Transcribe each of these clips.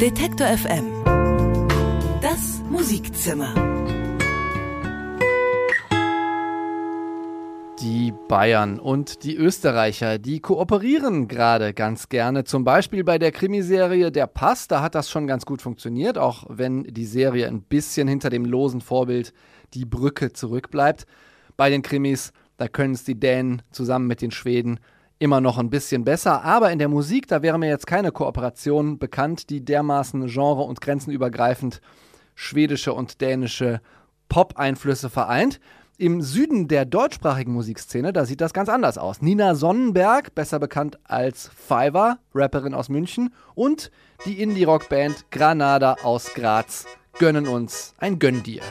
Detektor FM. Das Musikzimmer. Die Bayern und die Österreicher, die kooperieren gerade ganz gerne. Zum Beispiel bei der Krimiserie Der Pass, da hat das schon ganz gut funktioniert, auch wenn die Serie ein bisschen hinter dem losen Vorbild Die Brücke zurückbleibt. Bei den Krimis, da können es die Dänen zusammen mit den Schweden immer noch ein bisschen besser. Aber in der Musik, da wäre mir jetzt keine Kooperation bekannt, die dermaßen genre- und grenzenübergreifend schwedische und dänische Pop-Einflüsse vereint. Im Süden der deutschsprachigen Musikszene, da sieht das ganz anders aus. Nina Sonnenberg, besser bekannt als Fiverr, Rapperin aus München, und die Indie-Rock-Band Granada aus Graz gönnen uns ein Gönn dir.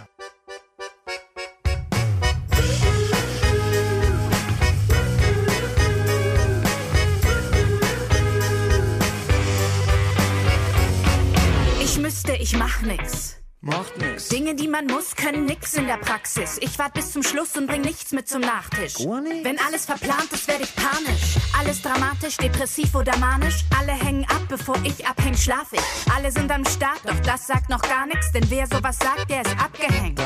Ich mach nix. Macht nix. Dinge, die man muss, können nix in der Praxis. Ich wart bis zum Schluss und bring nichts mit zum Nachtisch. Nix? Wenn alles verplant ist, werd ich panisch. Alles dramatisch, depressiv oder manisch. Alle hängen ab, bevor ich abhäng, schlaf ich. Alle sind am Start, doch das sagt noch gar nichts, denn wer sowas sagt, der ist abgehängt.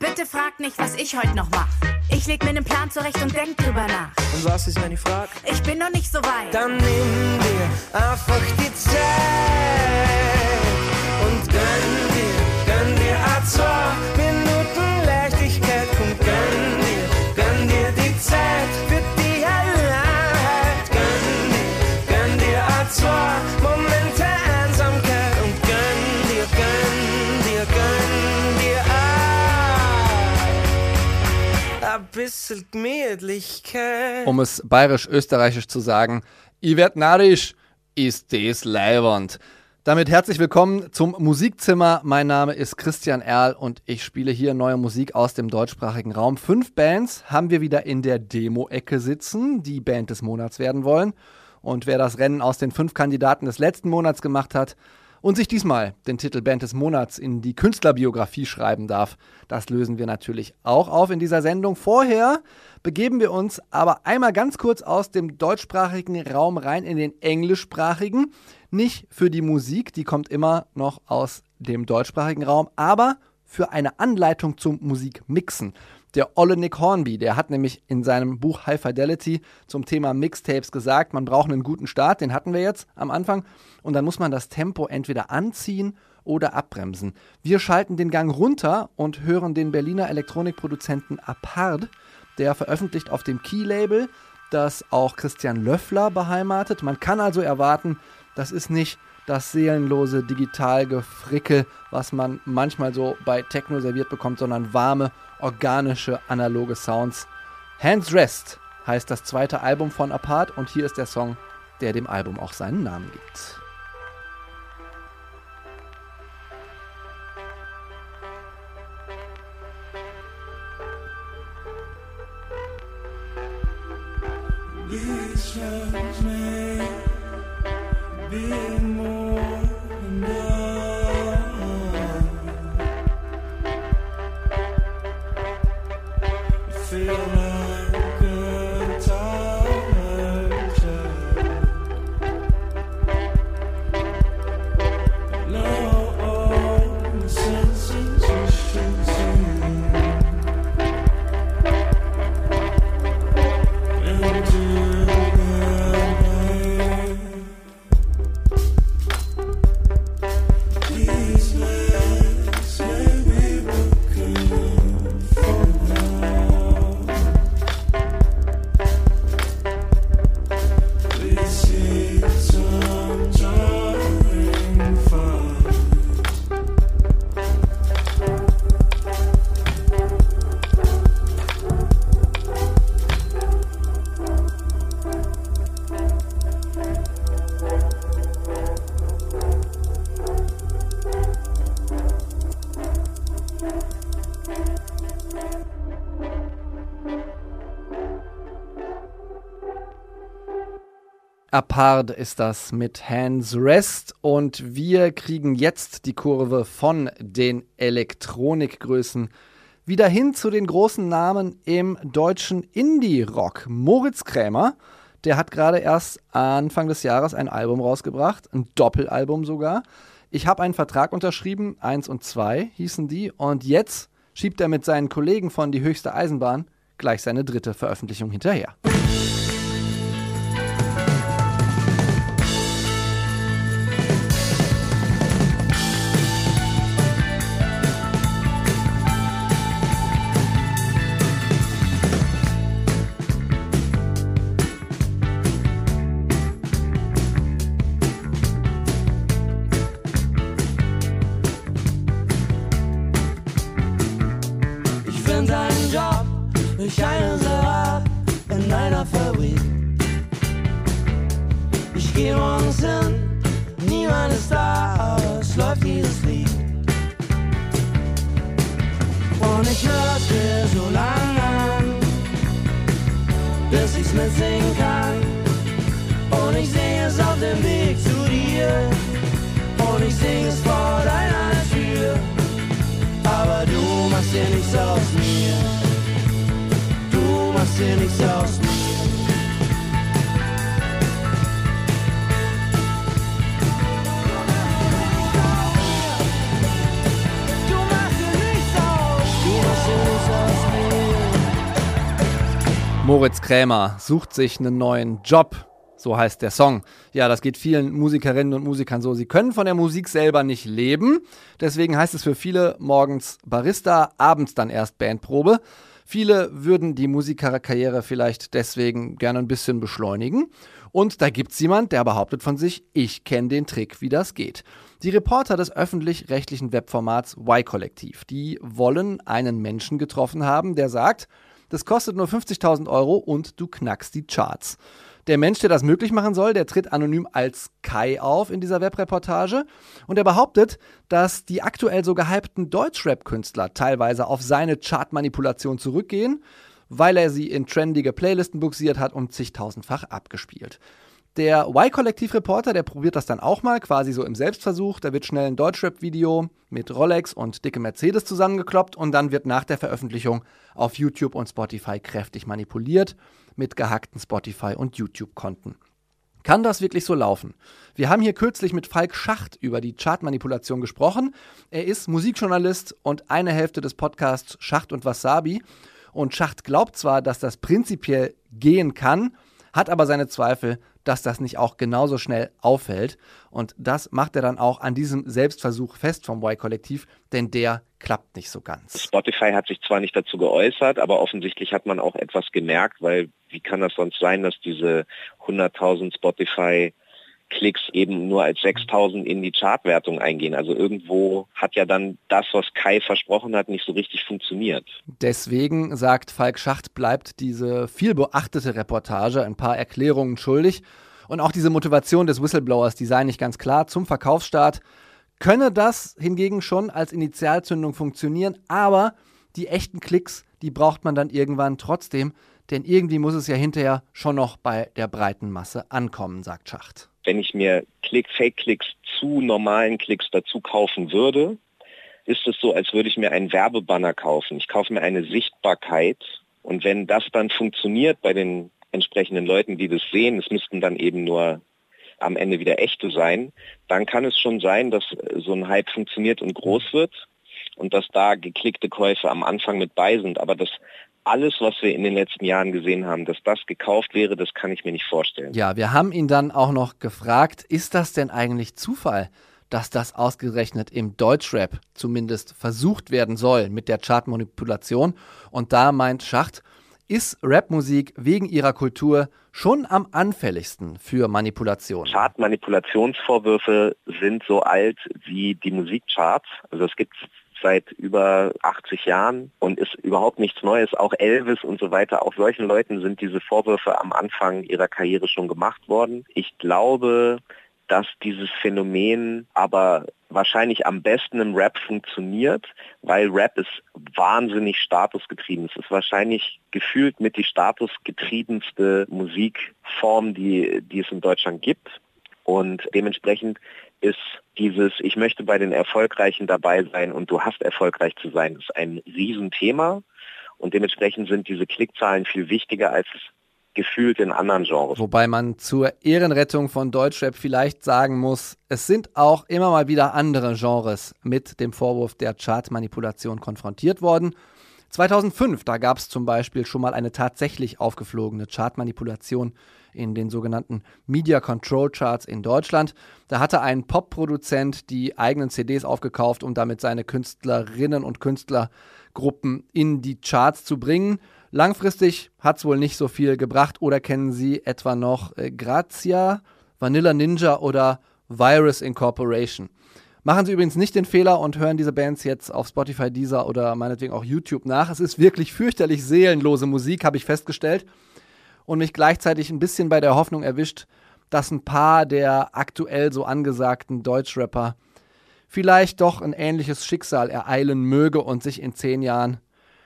Bitte frag nicht, was ich heute noch mach. Ich leg mir nen Plan zurecht und denk drüber nach. Und was ist, wenn ich frag? Ich bin noch nicht so weit. Dann nimm dir einfach die Zeit gönn dir, gönn dir a Minuten Leichtigkeit. Komm, gönn dir, gönn dir die Zeit für die Alleinheit. Gönn dir, gönn dir a Momente Einsamkeit und gönn dir, gönn dir, gönn dir a, a. Um es bayerisch-österreichisch zu sagen, ich werd narrisch, ist des leiwand. Damit herzlich willkommen zum Musikzimmer. Mein Name ist Christian Erl und ich spiele hier neue Musik aus dem deutschsprachigen Raum. Fünf Bands haben wir wieder in der Demo-Ecke sitzen, die Band des Monats werden wollen. Und wer das Rennen aus den fünf Kandidaten des letzten Monats gemacht hat und sich diesmal den Titel Band des Monats in die Künstlerbiografie schreiben darf, das lösen wir natürlich auch auf in dieser Sendung. Vorher begeben wir uns aber einmal ganz kurz aus dem deutschsprachigen Raum rein in den englischsprachigen. Nicht für die Musik, die kommt immer noch aus dem deutschsprachigen Raum, aber für eine Anleitung zum Musikmixen. Der Olle Nick Hornby, der hat nämlich in seinem Buch High Fidelity zum Thema Mixtapes gesagt, man braucht einen guten Start, den hatten wir jetzt am Anfang, und dann muss man das Tempo entweder anziehen oder abbremsen. Wir schalten den Gang runter und hören den Berliner Elektronikproduzenten Apart, der veröffentlicht auf dem Key-Label, das auch Christian Löffler beheimatet. Man kann also erwarten, das ist nicht das seelenlose Digitalgefrickel, was man manchmal so bei Techno serviert bekommt, sondern warme, organische, analoge Sounds. Hands Rest heißt das zweite Album von Apart und hier ist der Song, der dem Album auch seinen Namen gibt. loves. Be Apart ist das mit Hands Rest und wir kriegen jetzt die Kurve von den Elektronikgrößen wieder hin zu den großen Namen im deutschen Indie-Rock. Moritz Krämer, der hat gerade erst Anfang des Jahres ein Album rausgebracht, ein Doppelalbum sogar. Ich habe einen Vertrag unterschrieben, eins und zwei hießen die, und jetzt schiebt er mit seinen Kollegen von Die höchste Eisenbahn gleich seine dritte Veröffentlichung hinterher. Krämer sucht sich einen neuen Job. So heißt der Song. Ja, das geht vielen Musikerinnen und Musikern so. Sie können von der Musik selber nicht leben. Deswegen heißt es für viele morgens Barista, abends dann erst Bandprobe. Viele würden die Musikerkarriere vielleicht deswegen gerne ein bisschen beschleunigen. Und da gibt's jemand, der behauptet von sich, ich kenne den Trick, wie das geht. Die Reporter des öffentlich-rechtlichen Webformats Y-Kollektiv, die wollen einen Menschen getroffen haben, der sagt, das kostet nur 50.000 Euro und du knackst die Charts. Der Mensch, der das möglich machen soll, der tritt anonym als Kai auf in dieser Webreportage und er behauptet, dass die aktuell so gehypten Deutschrap-Künstler teilweise auf seine Chartmanipulation zurückgehen, weil er sie in trendige Playlisten buxiert hat und zigtausendfach abgespielt. Der Y-Kollektiv-Reporter, der probiert das dann auch mal, quasi so im Selbstversuch. Da wird schnell ein Deutschrap-Video mit Rolex und dicke Mercedes zusammengekloppt und dann wird nach der Veröffentlichung auf YouTube und Spotify kräftig manipuliert mit gehackten Spotify- und YouTube-Konten. Kann das wirklich so laufen? Wir haben hier kürzlich mit Falk Schacht über die Chartmanipulation gesprochen. Er ist Musikjournalist und eine Hälfte des Podcasts Schacht und Wasabi. Und Schacht glaubt zwar, dass das prinzipiell gehen kann, hat aber seine Zweifel, dass das nicht auch genauso schnell auffällt. Und das macht er dann auch an diesem Selbstversuch fest vom Y-Kollektiv, denn der klappt nicht so ganz. Spotify hat sich zwar nicht dazu geäußert, aber offensichtlich hat man auch etwas gemerkt, weil wie kann das sonst sein, dass diese 100.000 Spotify Klicks eben nur als 6000 in die Chartwertung eingehen. Also irgendwo hat ja dann das, was Kai versprochen hat, nicht so richtig funktioniert. Deswegen, sagt Falk Schacht, bleibt diese viel beachtete Reportage ein paar Erklärungen schuldig. Und auch diese Motivation des Whistleblowers, die sei nicht ganz klar zum Verkaufsstart. Könne das hingegen schon als Initialzündung funktionieren, aber die echten Klicks, die braucht man dann irgendwann trotzdem, denn irgendwie muss es ja hinterher schon noch bei der breiten Masse ankommen, sagt Schacht. Wenn ich mir Klick, Fake-Klicks zu normalen Klicks dazu kaufen würde, ist es so, als würde ich mir einen Werbebanner kaufen. Ich kaufe mir eine Sichtbarkeit und wenn das dann funktioniert bei den entsprechenden Leuten, die das sehen, es müssten dann eben nur am Ende wieder echte sein, dann kann es schon sein, dass so ein Hype funktioniert und groß wird und dass da geklickte Käufe am Anfang mit bei sind. Aber das alles, was wir in den letzten Jahren gesehen haben, dass das gekauft wäre, das kann ich mir nicht vorstellen. Ja, wir haben ihn dann auch noch gefragt, ist das denn eigentlich Zufall, dass das ausgerechnet im Deutschrap zumindest versucht werden soll mit der Chartmanipulation? Und da meint Schacht, ist Rapmusik wegen ihrer Kultur schon am anfälligsten für Manipulation. Chartmanipulationsvorwürfe sind so alt wie die Musikcharts. Also es gibt seit über 80 Jahren und ist überhaupt nichts Neues. Auch Elvis und so weiter, auch solchen Leuten sind diese Vorwürfe am Anfang ihrer Karriere schon gemacht worden. Ich glaube, dass dieses Phänomen aber wahrscheinlich am besten im Rap funktioniert, weil Rap ist wahnsinnig statusgetrieben. Es ist wahrscheinlich gefühlt mit die statusgetriebenste Musikform, die, die es in Deutschland gibt. Und dementsprechend ist dieses, ich möchte bei den Erfolgreichen dabei sein und du hast erfolgreich zu sein, ist ein Riesenthema. Und dementsprechend sind diese Klickzahlen viel wichtiger, als gefühlt in anderen Genres. Wobei man zur Ehrenrettung von Deutschrap vielleicht sagen muss, es sind auch immer mal wieder andere Genres mit dem Vorwurf der Chartmanipulation konfrontiert worden. 2005, da gab es zum Beispiel schon mal eine tatsächlich aufgeflogene Chartmanipulation in den sogenannten Media Control Charts in Deutschland. Da hatte ein Popproduzent die eigenen CDs aufgekauft, um damit seine Künstlerinnen und Künstlergruppen in die Charts zu bringen. Langfristig hat es wohl nicht so viel gebracht. Oder kennen Sie etwa noch äh, Grazia, Vanilla Ninja oder Virus Incorporation? Machen Sie übrigens nicht den Fehler und hören diese Bands jetzt auf Spotify, Deezer oder meinetwegen auch YouTube nach. Es ist wirklich fürchterlich seelenlose Musik, habe ich festgestellt. Und mich gleichzeitig ein bisschen bei der Hoffnung erwischt, dass ein paar der aktuell so angesagten Deutschrapper vielleicht doch ein ähnliches Schicksal ereilen möge und sich in zehn Jahren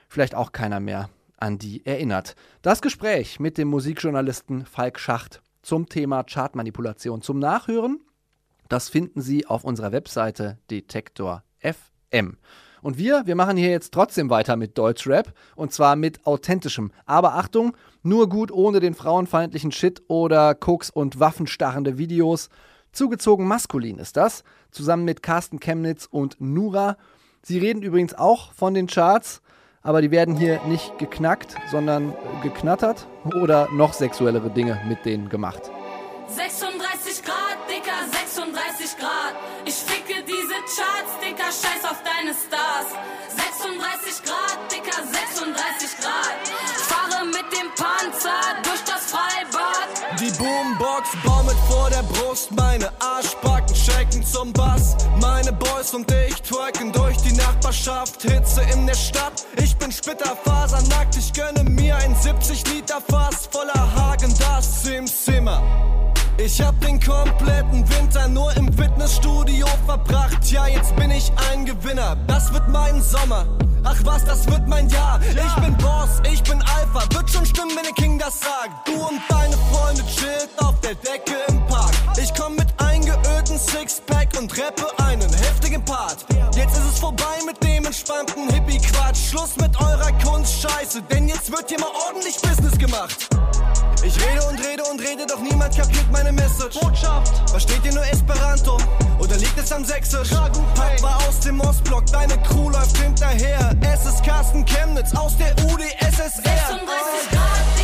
vielleicht auch keiner mehr an die erinnert. Das Gespräch mit dem Musikjournalisten Falk Schacht zum Thema Chartmanipulation zum Nachhören das finden Sie auf unserer Webseite Detektor FM. Und wir, wir machen hier jetzt trotzdem weiter mit Deutschrap und zwar mit authentischem. Aber Achtung, nur gut ohne den frauenfeindlichen Shit oder Koks und waffenstarrende Videos. Zugezogen maskulin ist das, zusammen mit Carsten Chemnitz und Nura. Sie reden übrigens auch von den Charts, aber die werden hier nicht geknackt, sondern geknattert oder noch sexuellere Dinge mit denen gemacht. 36 Grad, Dicker, 36 Grad. Ich ficke diese Charts, Dicker, scheiß auf deine Stars. 36 Grad, Dicker, 36 Boombox baumelt vor der Brust, meine Arschbacken shaken zum Bass. Meine Boys und ich twerken durch die Nachbarschaft, Hitze in der Stadt. Ich bin splitterfasernackt, ich gönne mir ein 70 Liter Fass voller Hagen, das im Zimmer. Ich hab den kompletten Winter nur im Fitnessstudio verbracht. Ja, jetzt bin ich ein Gewinner. Das wird mein Sommer. Ach was, das wird mein Jahr. Ich bin Boss, ich bin Alpha. Wird schon stimmen, wenn der King das sagt. Du und deine Freunde chillt auf der Decke im Park. Ich komm Sixpack und rappe einen heftigen Part. Jetzt ist es vorbei mit dem entspannten Hippie-Quatsch. Schluss mit eurer Kunstscheiße, denn jetzt wird hier mal ordentlich Business gemacht. Ich rede und rede und rede, doch niemand kapiert meine Message. Botschaft, versteht ihr nur Esperanto? Oder liegt es am Sächsisch? Papa aus dem Ostblock, deine Crew läuft hinterher. Es ist Carsten Chemnitz aus der UdSSR. 36 Grad,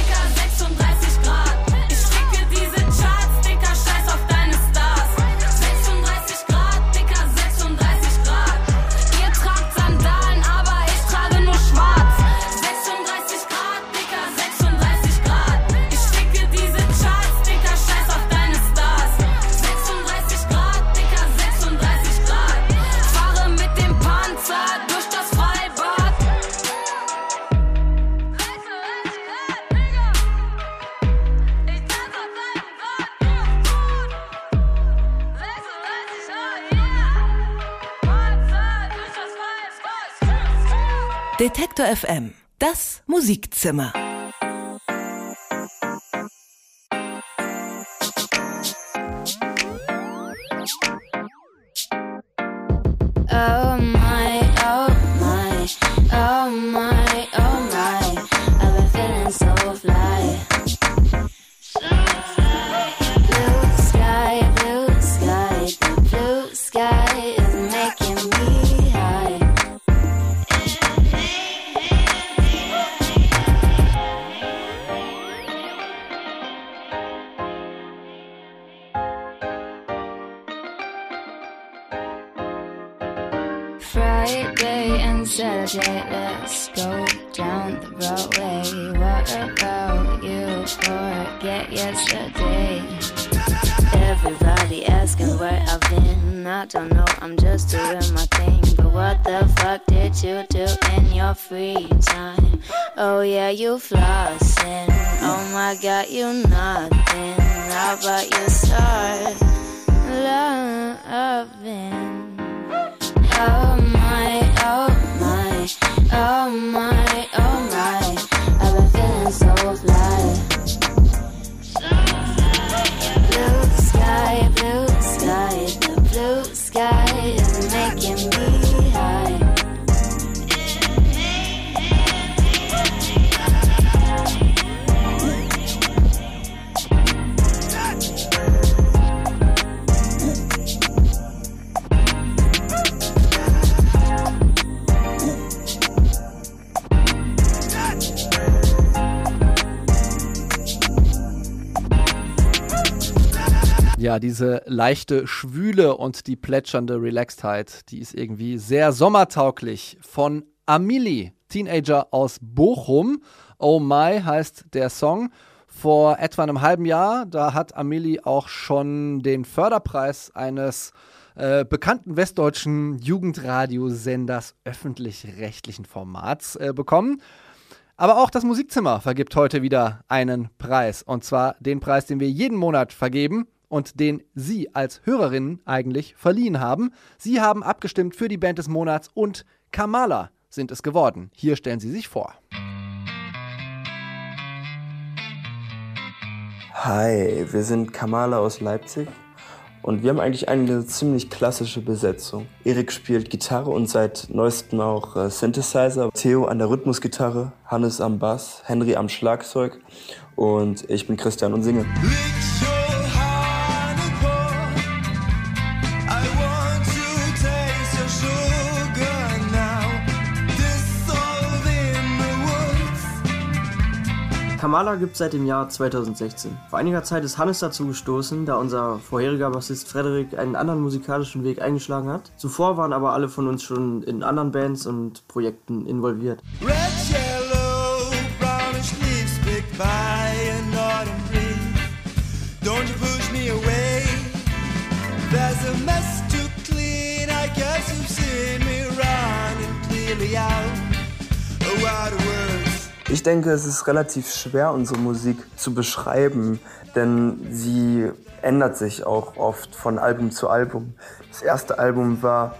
Detektor FM. Das Musikzimmer. I don't know, I'm just doing my thing. But what the fuck did you do in your free time? Oh yeah, you flossing. Oh my god, you nothing. How about you start loving? Oh my, oh my, oh my, oh my. I've been feeling so fly. Blue sky, blue sky is making me Ja, diese leichte Schwüle und die plätschernde Relaxedheit, die ist irgendwie sehr sommertauglich. Von Amelie, Teenager aus Bochum. Oh My heißt der Song. Vor etwa einem halben Jahr, da hat Amelie auch schon den Förderpreis eines äh, bekannten westdeutschen Jugendradiosenders öffentlich-rechtlichen Formats äh, bekommen. Aber auch das Musikzimmer vergibt heute wieder einen Preis. Und zwar den Preis, den wir jeden Monat vergeben und den Sie als Hörerinnen eigentlich verliehen haben. Sie haben abgestimmt für die Band des Monats und Kamala sind es geworden. Hier stellen Sie sich vor. Hi, wir sind Kamala aus Leipzig und wir haben eigentlich eine ziemlich klassische Besetzung. Erik spielt Gitarre und seit neuestem auch äh, Synthesizer, Theo an der Rhythmusgitarre, Hannes am Bass, Henry am Schlagzeug und ich bin Christian und singe. Lick Kamala gibt es seit dem Jahr 2016. Vor einiger Zeit ist Hannes dazu gestoßen, da unser vorheriger Bassist Frederik einen anderen musikalischen Weg eingeschlagen hat. Zuvor waren aber alle von uns schon in anderen Bands und Projekten involviert. Red, yellow, brownish leaves picked by an autumn breeze. Don't you push me away. There's a mess to clean. I guess you've seen me running clearly out. Oh, what words. Ich denke, es ist relativ schwer, unsere Musik zu beschreiben, denn sie ändert sich auch oft von Album zu Album. Das erste Album war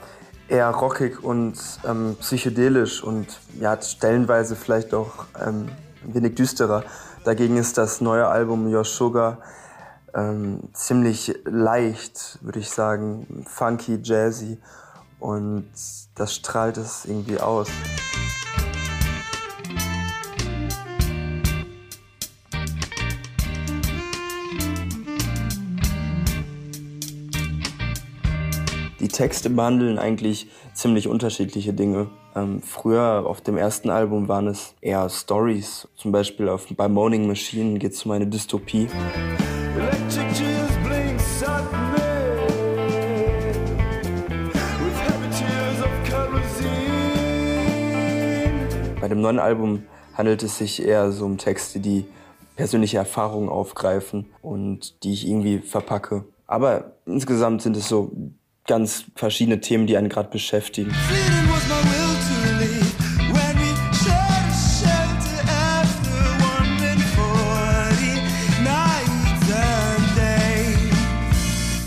eher rockig und ähm, psychedelisch und ja, stellenweise vielleicht auch ähm, ein wenig düsterer. Dagegen ist das neue Album Your Sugar ähm, ziemlich leicht, würde ich sagen, funky, jazzy und das strahlt es irgendwie aus. Die Texte behandeln eigentlich ziemlich unterschiedliche Dinge. Ähm, früher auf dem ersten Album waren es eher Stories. Zum Beispiel auf, bei Moaning Machine geht es um eine Dystopie. Bei dem neuen Album handelt es sich eher so um Texte, die persönliche Erfahrungen aufgreifen und die ich irgendwie verpacke. Aber insgesamt sind es so ganz verschiedene Themen, die einen gerade beschäftigen.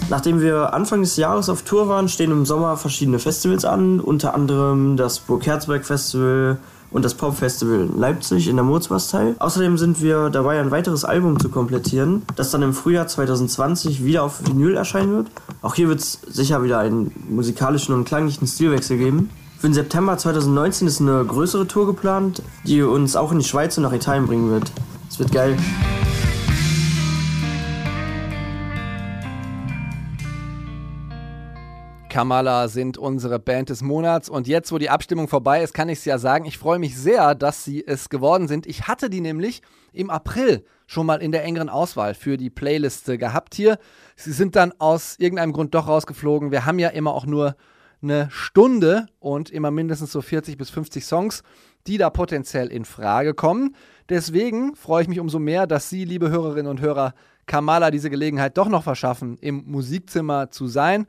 Nachdem wir Anfang des Jahres auf Tour waren, stehen im Sommer verschiedene Festivals an, unter anderem das Burg Herzberg Festival und das Pop Festival in Leipzig in der Mozbastei. Außerdem sind wir dabei, ein weiteres Album zu komplettieren, das dann im Frühjahr 2020 wieder auf Vinyl erscheinen wird. Auch hier wird es sicher wieder einen musikalischen und klanglichen Stilwechsel geben. Für den September 2019 ist eine größere Tour geplant, die uns auch in die Schweiz und nach Italien bringen wird. Es wird geil. Kamala sind unsere Band des Monats. Und jetzt, wo die Abstimmung vorbei ist, kann ich es ja sagen, ich freue mich sehr, dass sie es geworden sind. Ich hatte die nämlich im April schon mal in der engeren Auswahl für die Playliste gehabt hier. Sie sind dann aus irgendeinem Grund doch rausgeflogen. Wir haben ja immer auch nur eine Stunde und immer mindestens so 40 bis 50 Songs, die da potenziell in Frage kommen. Deswegen freue ich mich umso mehr, dass Sie, liebe Hörerinnen und Hörer, Kamala diese Gelegenheit doch noch verschaffen, im Musikzimmer zu sein.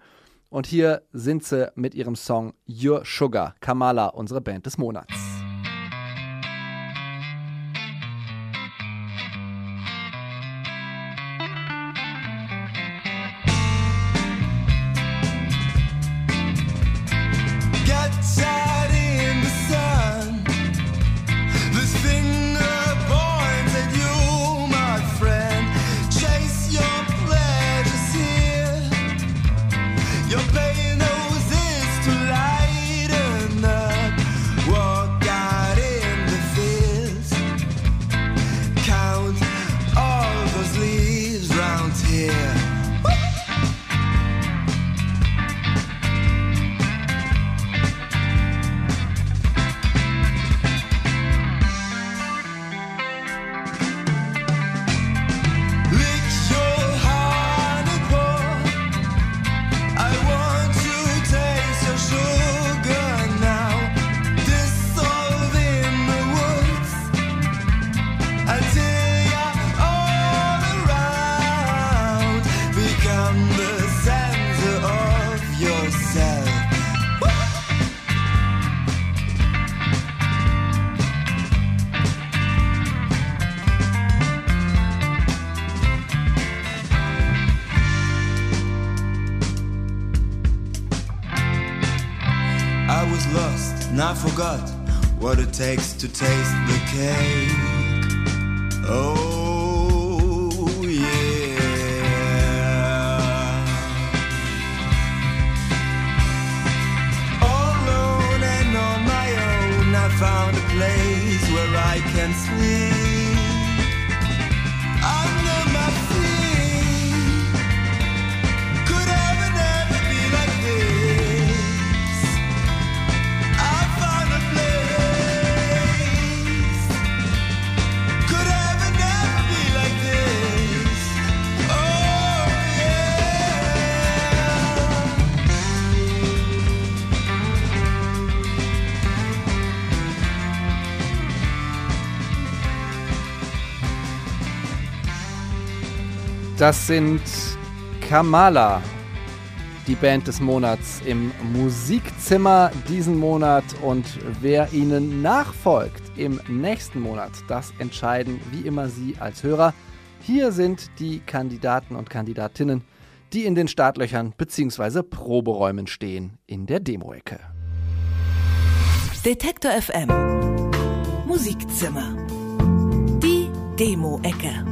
Und hier sind sie mit ihrem Song Your Sugar. Kamala, unsere Band des Monats. Lost and I forgot what it takes to taste the cake. Oh, yeah. All alone and on my own, I found a place where I can sleep. Das sind Kamala, die Band des Monats im Musikzimmer diesen Monat. Und wer ihnen nachfolgt im nächsten Monat, das entscheiden wie immer Sie als Hörer. Hier sind die Kandidaten und Kandidatinnen, die in den Startlöchern bzw. Proberäumen stehen in der Demo-Ecke. Detektor FM. Musikzimmer. Die Demo-Ecke.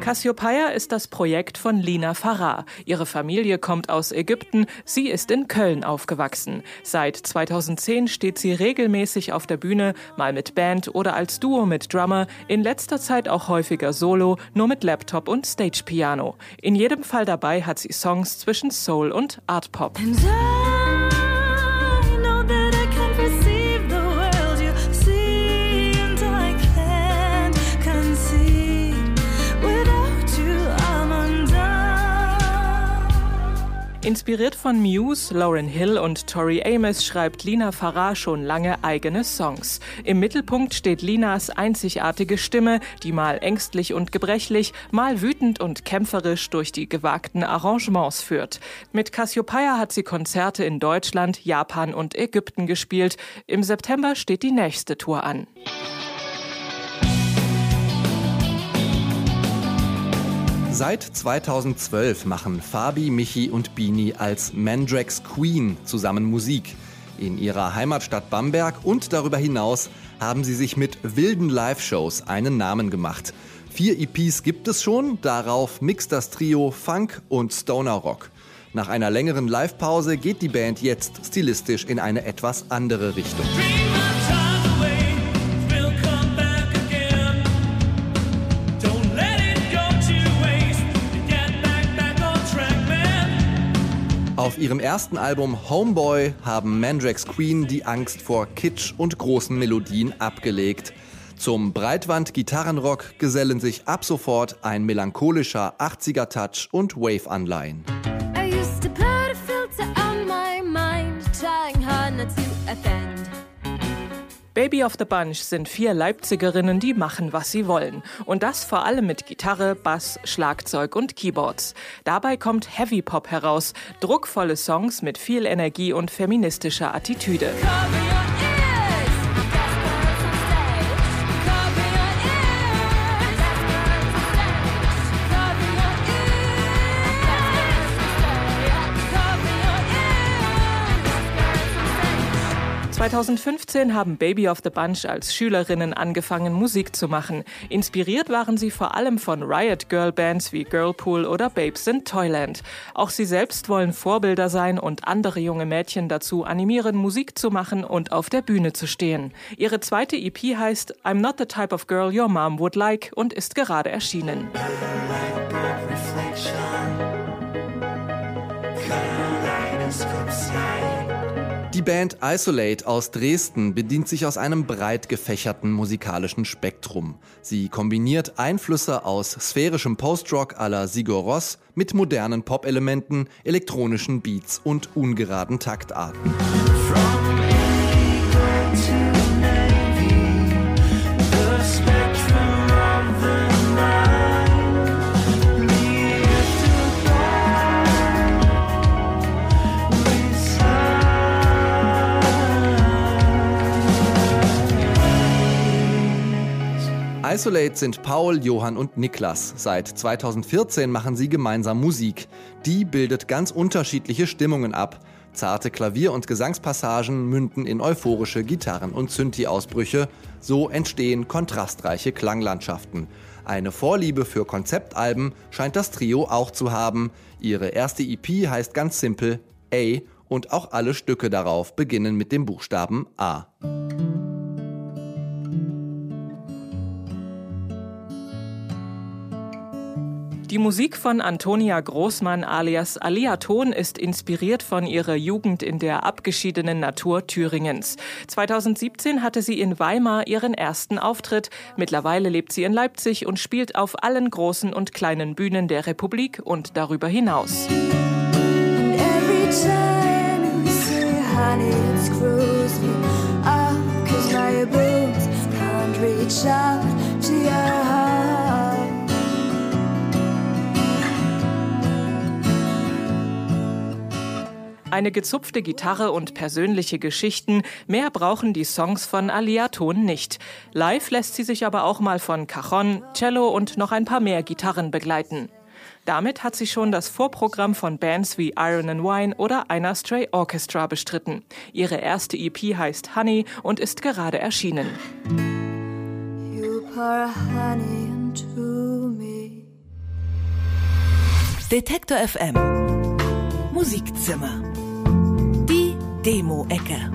Cassiopeia ist das Projekt von Lina Farah. Ihre Familie kommt aus Ägypten, sie ist in Köln aufgewachsen. Seit 2010 steht sie regelmäßig auf der Bühne, mal mit Band oder als Duo mit Drummer, in letzter Zeit auch häufiger solo, nur mit Laptop und Stage-Piano. In jedem Fall dabei hat sie Songs zwischen Soul und Art Pop. Inspiriert von Muse, Lauryn Hill und Tori Amos schreibt Lina Farah schon lange eigene Songs. Im Mittelpunkt steht Linas einzigartige Stimme, die mal ängstlich und gebrechlich, mal wütend und kämpferisch durch die gewagten Arrangements führt. Mit Cassiopeia hat sie Konzerte in Deutschland, Japan und Ägypten gespielt. Im September steht die nächste Tour an. Seit 2012 machen Fabi, Michi und Bini als Mandrax Queen zusammen Musik. In ihrer Heimatstadt Bamberg und darüber hinaus haben sie sich mit wilden Live-Shows einen Namen gemacht. Vier EPs gibt es schon, darauf mixt das Trio Funk und Stoner Rock. Nach einer längeren Live-Pause geht die Band jetzt stilistisch in eine etwas andere Richtung. Ihrem ersten Album Homeboy haben Mandrax Queen die Angst vor Kitsch und großen Melodien abgelegt. Zum Breitwand-Gitarrenrock gesellen sich ab sofort ein melancholischer 80er-Touch und Wave-Anleihen. Baby of the Bunch sind vier Leipzigerinnen, die machen, was sie wollen. Und das vor allem mit Gitarre, Bass, Schlagzeug und Keyboards. Dabei kommt Heavy Pop heraus, druckvolle Songs mit viel Energie und feministischer Attitüde. Cover 2015 haben Baby of the Bunch als Schülerinnen angefangen, Musik zu machen. Inspiriert waren sie vor allem von Riot Girl Bands wie Girlpool oder Babes in Toyland. Auch sie selbst wollen Vorbilder sein und andere junge Mädchen dazu animieren, Musik zu machen und auf der Bühne zu stehen. Ihre zweite EP heißt I'm Not the Type of Girl Your Mom Would Like und ist gerade erschienen. Die Band Isolate aus Dresden bedient sich aus einem breit gefächerten musikalischen Spektrum. Sie kombiniert Einflüsse aus sphärischem Postrock à la Sigur Ross mit modernen Pop-Elementen, elektronischen Beats und ungeraden Taktarten. Isolate sind Paul, Johann und Niklas. Seit 2014 machen sie gemeinsam Musik. Die bildet ganz unterschiedliche Stimmungen ab. Zarte Klavier- und Gesangspassagen münden in euphorische Gitarren- und Synthi-Ausbrüche. So entstehen kontrastreiche Klanglandschaften. Eine Vorliebe für Konzeptalben scheint das Trio auch zu haben. Ihre erste EP heißt ganz simpel A und auch alle Stücke darauf beginnen mit dem Buchstaben A. Die Musik von Antonia Großmann alias Aliaton ist inspiriert von ihrer Jugend in der abgeschiedenen Natur Thüringens. 2017 hatte sie in Weimar ihren ersten Auftritt. Mittlerweile lebt sie in Leipzig und spielt auf allen großen und kleinen Bühnen der Republik und darüber hinaus. Every Eine gezupfte Gitarre und persönliche Geschichten, mehr brauchen die Songs von Aliaton nicht. Live lässt sie sich aber auch mal von Cajon, Cello und noch ein paar mehr Gitarren begleiten. Damit hat sie schon das Vorprogramm von Bands wie Iron and Wine oder Einer Stray Orchestra bestritten. Ihre erste EP heißt Honey und ist gerade erschienen. You pour honey into me Detektor FM Musikzimmer. Demo-Ecke.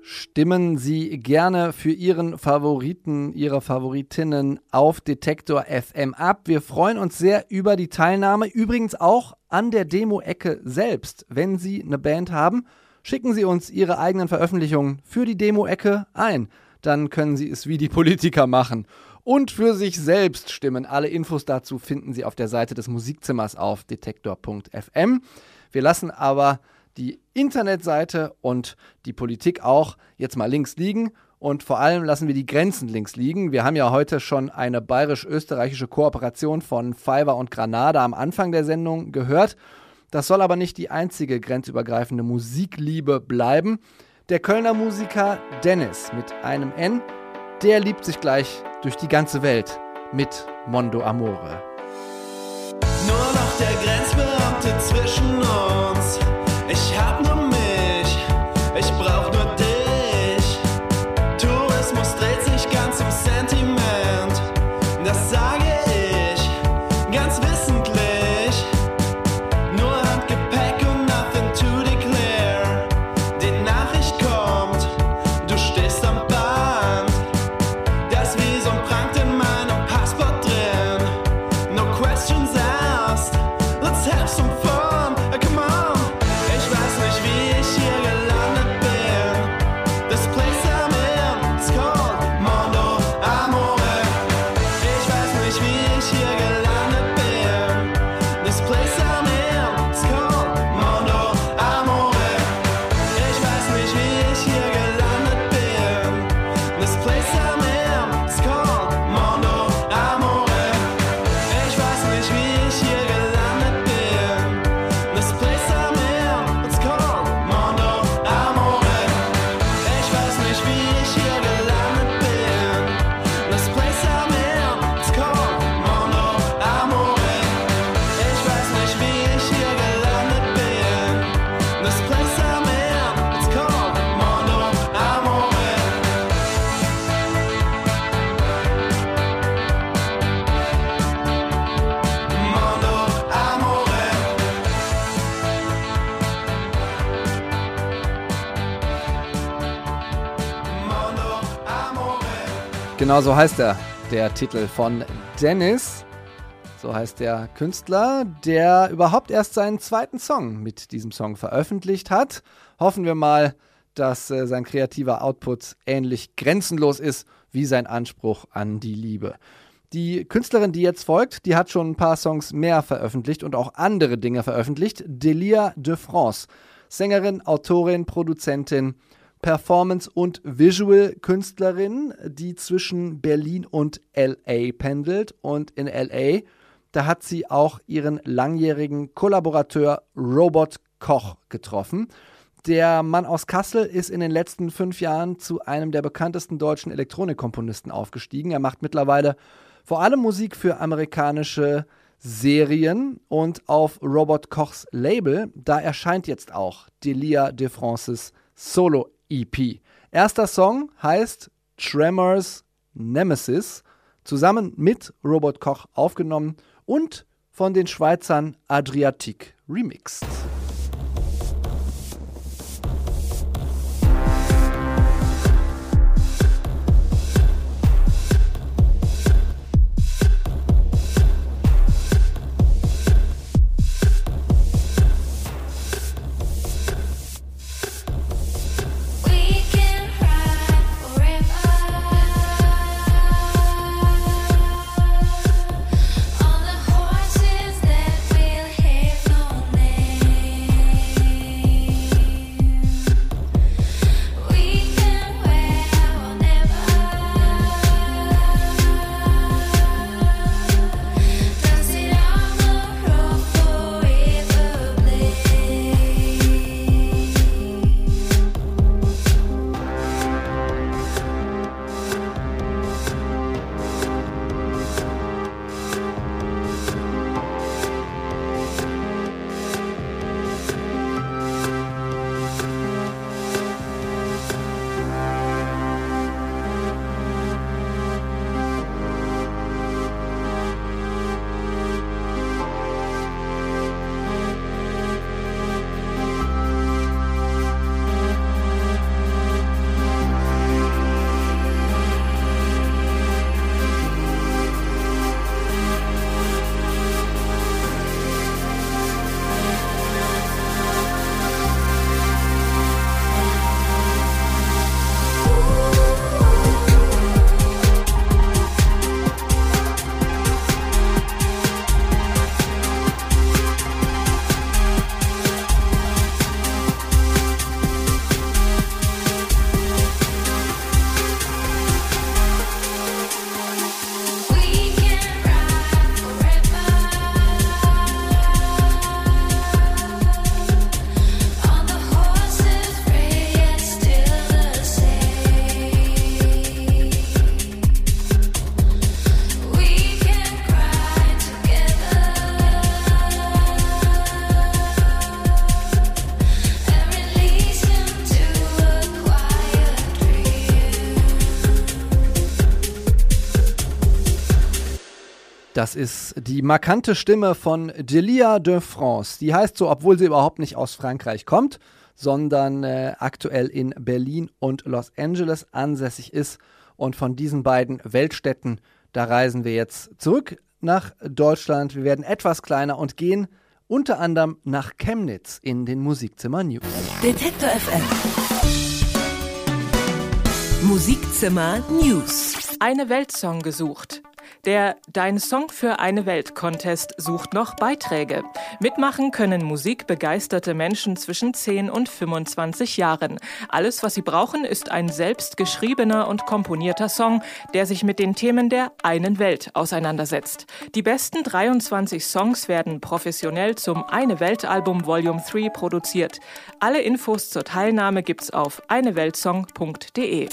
Stimmen Sie gerne für Ihren Favoriten, Ihre Favoritinnen auf Detektor FM ab. Wir freuen uns sehr über die Teilnahme. Übrigens auch an der Demo-Ecke selbst. Wenn Sie eine Band haben, schicken Sie uns Ihre eigenen Veröffentlichungen für die Demo-Ecke ein. Dann können Sie es wie die Politiker machen. Und für sich selbst stimmen. Alle Infos dazu finden Sie auf der Seite des Musikzimmers auf detektor.fm. Wir lassen aber die Internetseite und die Politik auch jetzt mal links liegen und vor allem lassen wir die Grenzen links liegen. Wir haben ja heute schon eine bayerisch-österreichische Kooperation von Fiverr und Granada am Anfang der Sendung gehört. Das soll aber nicht die einzige grenzübergreifende Musikliebe bleiben. Der Kölner Musiker Dennis mit einem N, der liebt sich gleich durch die ganze Welt mit Mondo Amore. Nur noch der Grenzbeamte zwischen uns. Ich hab nur Genau so heißt er, der Titel von Dennis. So heißt der Künstler, der überhaupt erst seinen zweiten Song mit diesem Song veröffentlicht hat. Hoffen wir mal, dass äh, sein kreativer Output ähnlich grenzenlos ist wie sein Anspruch an die Liebe. Die Künstlerin, die jetzt folgt, die hat schon ein paar Songs mehr veröffentlicht und auch andere Dinge veröffentlicht. Delia de France, Sängerin, Autorin, Produzentin, Performance- und Visual-Künstlerin, die zwischen Berlin und LA pendelt. Und in LA, da hat sie auch ihren langjährigen Kollaborateur Robot Koch getroffen. Der Mann aus Kassel ist in den letzten fünf Jahren zu einem der bekanntesten deutschen Elektronikkomponisten aufgestiegen. Er macht mittlerweile vor allem Musik für amerikanische Serien und auf Robert Kochs Label, da erscheint jetzt auch Delia de Francis Solo EP. Erster Song heißt Tremors Nemesis, zusammen mit Robert Koch aufgenommen und von den Schweizern Adriatic remixed. Das ist die markante Stimme von Delia de France. Die heißt so, obwohl sie überhaupt nicht aus Frankreich kommt, sondern äh, aktuell in Berlin und Los Angeles ansässig ist. Und von diesen beiden Weltstädten, da reisen wir jetzt zurück nach Deutschland. Wir werden etwas kleiner und gehen unter anderem nach Chemnitz in den Musikzimmer News. Detektor FM. Musikzimmer News. Eine Weltsong gesucht. Der Dein Song für eine Welt Contest sucht noch Beiträge. Mitmachen können musikbegeisterte Menschen zwischen 10 und 25 Jahren. Alles, was sie brauchen, ist ein selbst geschriebener und komponierter Song, der sich mit den Themen der einen Welt auseinandersetzt. Die besten 23 Songs werden professionell zum Eine Welt Album Volume 3 produziert. Alle Infos zur Teilnahme gibt's auf eineweltsong.de.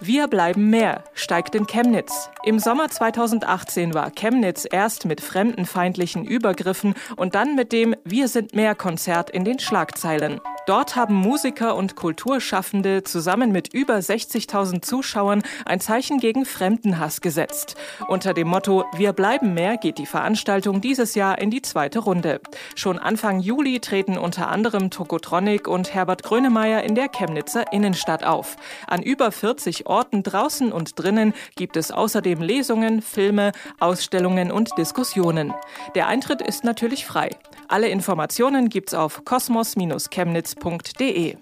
Wir bleiben mehr steigt in Chemnitz. Im Sommer 2018 war Chemnitz erst mit fremdenfeindlichen Übergriffen und dann mit dem Wir sind mehr Konzert in den Schlagzeilen. Dort haben Musiker und Kulturschaffende zusammen mit über 60.000 Zuschauern ein Zeichen gegen Fremdenhass gesetzt. Unter dem Motto Wir bleiben mehr geht die Veranstaltung dieses Jahr in die zweite Runde. Schon Anfang Juli treten unter anderem Tokotronic und Herbert Grönemeyer in der Chemnitzer Innenstadt auf. An über 40 Orten draußen und drinnen gibt es außerdem Lesungen, Filme, Ausstellungen und Diskussionen. Der Eintritt ist natürlich frei. Alle Informationen gibt's auf kosmos-chemnitz.de.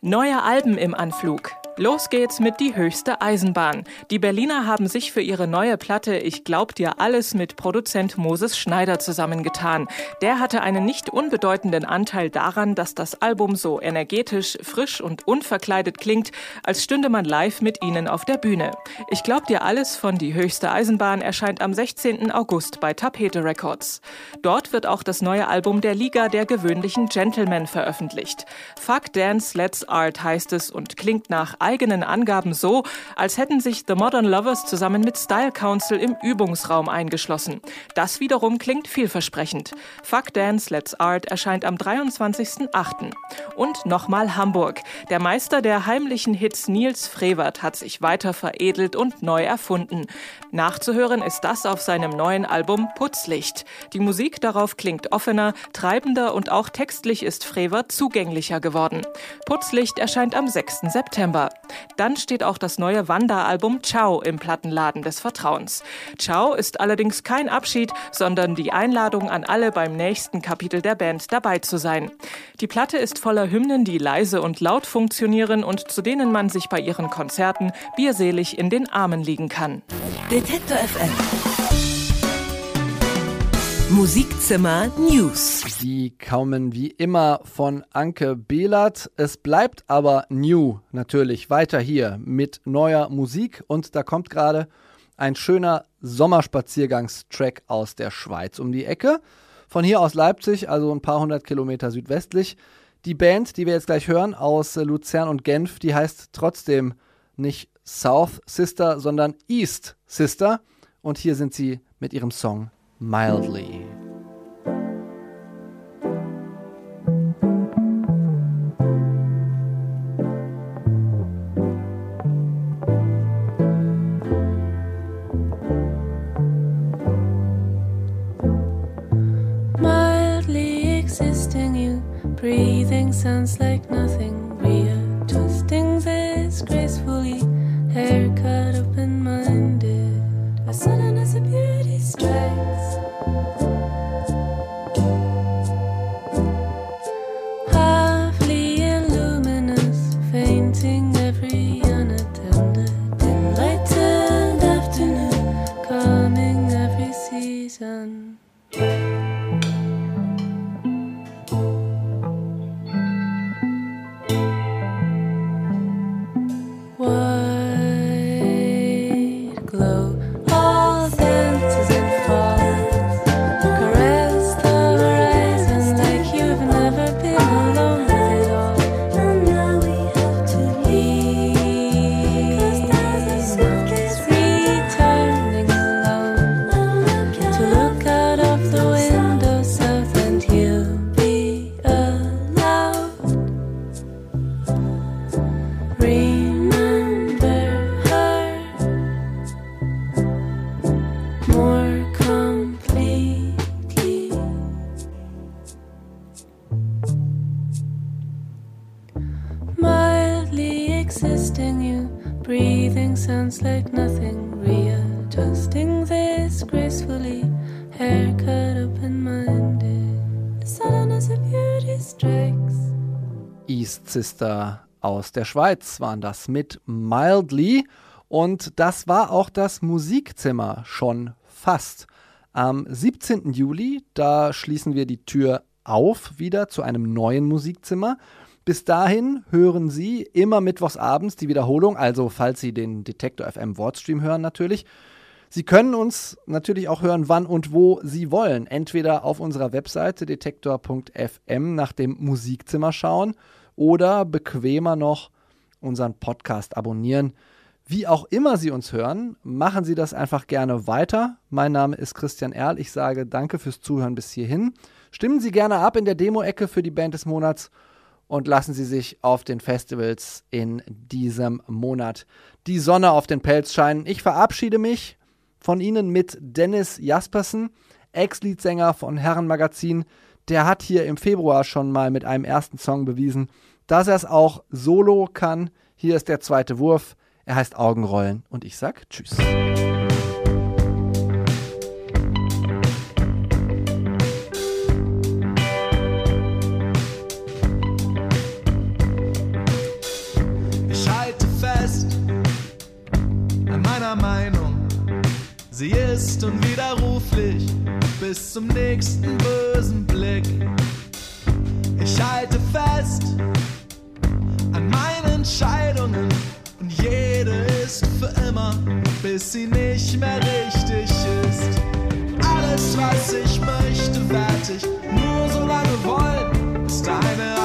Neue Alben im Anflug. Los geht's mit Die höchste Eisenbahn. Die Berliner haben sich für ihre neue Platte Ich glaub dir alles mit Produzent Moses Schneider zusammengetan. Der hatte einen nicht unbedeutenden Anteil daran, dass das Album so energetisch, frisch und unverkleidet klingt, als stünde man live mit ihnen auf der Bühne. Ich glaub dir alles von Die höchste Eisenbahn erscheint am 16. August bei Tapete Records. Dort wird auch das neue Album der Liga der gewöhnlichen Gentlemen veröffentlicht. Fuck Dance, Let's Art heißt es und klingt nach eigenen Angaben so, als hätten sich The Modern Lovers zusammen mit Style Council im Übungsraum eingeschlossen. Das wiederum klingt vielversprechend. Fuck Dance, Let's Art erscheint am 23.08. Und nochmal Hamburg. Der Meister der heimlichen Hits Nils Frevert hat sich weiter veredelt und neu erfunden. Nachzuhören ist das auf seinem neuen Album Putzlicht. Die Musik darauf klingt offener, treibender und auch textlich ist Frevert zugänglicher geworden. Putzlicht erscheint am 6. September. Dann steht auch das neue Wanda-Album Ciao im Plattenladen des Vertrauens. Ciao ist allerdings kein Abschied, sondern die Einladung an alle beim nächsten Kapitel der Band dabei zu sein. Die Platte ist voller Hymnen, die leise und laut funktionieren und zu denen man sich bei ihren Konzerten bierselig in den Armen liegen kann. Detektor FM. Musikzimmer News. Die kommen wie immer von Anke Behlert. Es bleibt aber new natürlich weiter hier mit neuer Musik und da kommt gerade ein schöner Sommerspaziergangstrack aus der Schweiz um die Ecke. Von hier aus Leipzig, also ein paar hundert Kilometer südwestlich. Die Band, die wir jetzt gleich hören, aus Luzern und Genf, die heißt trotzdem nicht South Sister, sondern East Sister. Und hier sind sie mit ihrem Song Mildly. Mildly existing, you breathing sounds like nothing. East Sister aus der Schweiz waren das mit Mildly. Und das war auch das Musikzimmer schon fast. Am 17. Juli, da schließen wir die Tür auf wieder zu einem neuen Musikzimmer. Bis dahin hören Sie immer mittwochsabends die Wiederholung, also falls Sie den Detektor FM Wortstream hören natürlich. Sie können uns natürlich auch hören, wann und wo Sie wollen. Entweder auf unserer Webseite detektor.fm nach dem Musikzimmer schauen oder bequemer noch unseren Podcast abonnieren. Wie auch immer Sie uns hören, machen Sie das einfach gerne weiter. Mein Name ist Christian Erl. Ich sage danke fürs Zuhören bis hierhin. Stimmen Sie gerne ab in der Demo-Ecke für die Band des Monats und lassen Sie sich auf den Festivals in diesem Monat die Sonne auf den Pelz scheinen. Ich verabschiede mich von Ihnen mit Dennis Jaspersen, Ex-Leadsänger von Herrenmagazin. Der hat hier im Februar schon mal mit einem ersten Song bewiesen, dass er es auch solo kann. Hier ist der zweite Wurf. Er heißt Augenrollen und ich sag Tschüss. Ist unwiderruflich bis zum nächsten bösen Blick. Ich halte fest an meinen Entscheidungen und jede ist für immer, bis sie nicht mehr richtig ist. Alles, was ich möchte, werd ich nur so lange wollen, bis dahin